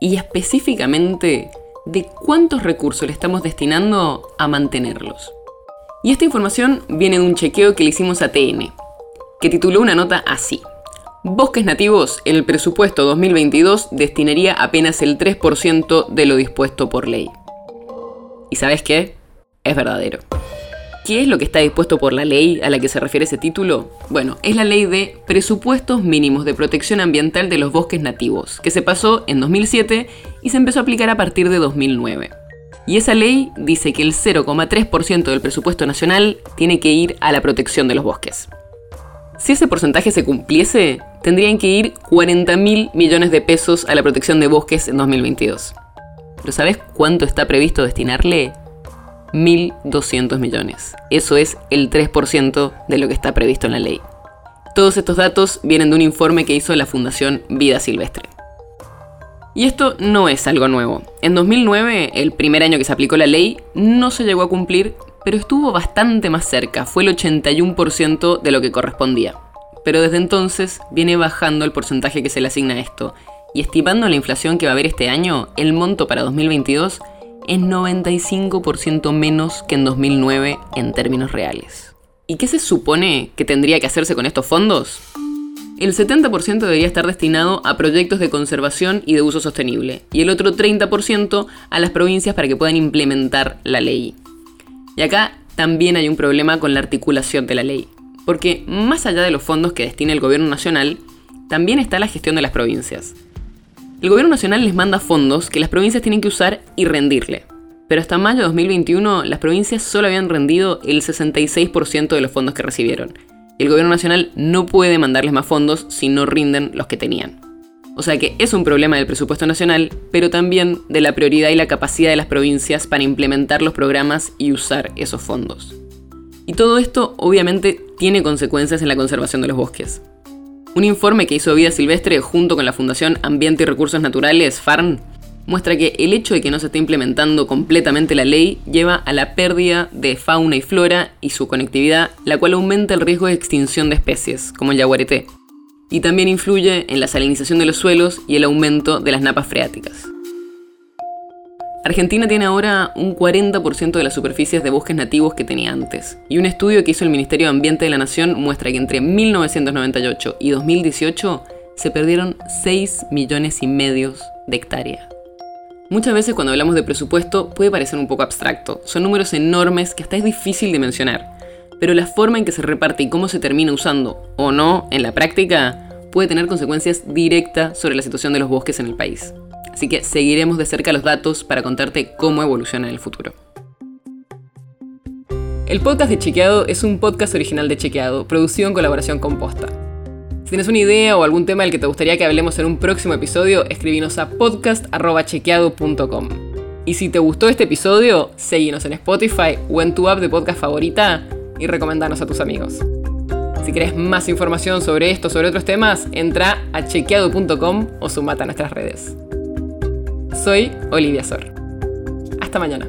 y específicamente de cuántos recursos le estamos destinando a mantenerlos. Y esta información viene de un chequeo que le hicimos a TN, que tituló una nota así. Bosques nativos el presupuesto 2022 destinaría apenas el 3% de lo dispuesto por ley. ¿Y sabes qué? Es verdadero. ¿Qué es lo que está dispuesto por la ley a la que se refiere ese título? Bueno, es la ley de presupuestos mínimos de protección ambiental de los bosques nativos, que se pasó en 2007 y se empezó a aplicar a partir de 2009. Y esa ley dice que el 0,3% del presupuesto nacional tiene que ir a la protección de los bosques. Si ese porcentaje se cumpliese, tendrían que ir 40 mil millones de pesos a la protección de bosques en 2022. ¿Pero sabes cuánto está previsto destinarle? 1.200 millones. Eso es el 3% de lo que está previsto en la ley. Todos estos datos vienen de un informe que hizo la Fundación Vida Silvestre. Y esto no es algo nuevo. En 2009, el primer año que se aplicó la ley, no se llegó a cumplir, pero estuvo bastante más cerca, fue el 81% de lo que correspondía. Pero desde entonces viene bajando el porcentaje que se le asigna a esto, y estimando la inflación que va a haber este año, el monto para 2022 es 95% menos que en 2009 en términos reales. ¿Y qué se supone que tendría que hacerse con estos fondos? El 70% debería estar destinado a proyectos de conservación y de uso sostenible, y el otro 30% a las provincias para que puedan implementar la ley. Y acá también hay un problema con la articulación de la ley, porque más allá de los fondos que destina el gobierno nacional, también está la gestión de las provincias. El gobierno nacional les manda fondos que las provincias tienen que usar y rendirle. Pero hasta mayo de 2021 las provincias solo habían rendido el 66% de los fondos que recibieron. El gobierno nacional no puede mandarles más fondos si no rinden los que tenían. O sea que es un problema del presupuesto nacional, pero también de la prioridad y la capacidad de las provincias para implementar los programas y usar esos fondos. Y todo esto obviamente tiene consecuencias en la conservación de los bosques. Un informe que hizo Vida Silvestre junto con la Fundación Ambiente y Recursos Naturales, FARN, muestra que el hecho de que no se esté implementando completamente la ley lleva a la pérdida de fauna y flora y su conectividad, la cual aumenta el riesgo de extinción de especies, como el yaguareté, y también influye en la salinización de los suelos y el aumento de las napas freáticas. Argentina tiene ahora un 40% de las superficies de bosques nativos que tenía antes, y un estudio que hizo el Ministerio de Ambiente de la Nación muestra que entre 1998 y 2018 se perdieron 6 millones y medio de hectáreas. Muchas veces cuando hablamos de presupuesto puede parecer un poco abstracto, son números enormes que hasta es difícil de mencionar, pero la forma en que se reparte y cómo se termina usando o no en la práctica puede tener consecuencias directas sobre la situación de los bosques en el país así que seguiremos de cerca los datos para contarte cómo evoluciona en el futuro. El podcast de Chequeado es un podcast original de Chequeado, producido en colaboración con Posta. Si tienes una idea o algún tema del que te gustaría que hablemos en un próximo episodio, escribinos a podcast.chequeado.com. Y si te gustó este episodio, seguinos en Spotify o en tu app de podcast favorita y recomendanos a tus amigos. Si querés más información sobre esto o sobre otros temas, entra a chequeado.com o sumate a nuestras redes. Soy Olivia Sor. Hasta mañana.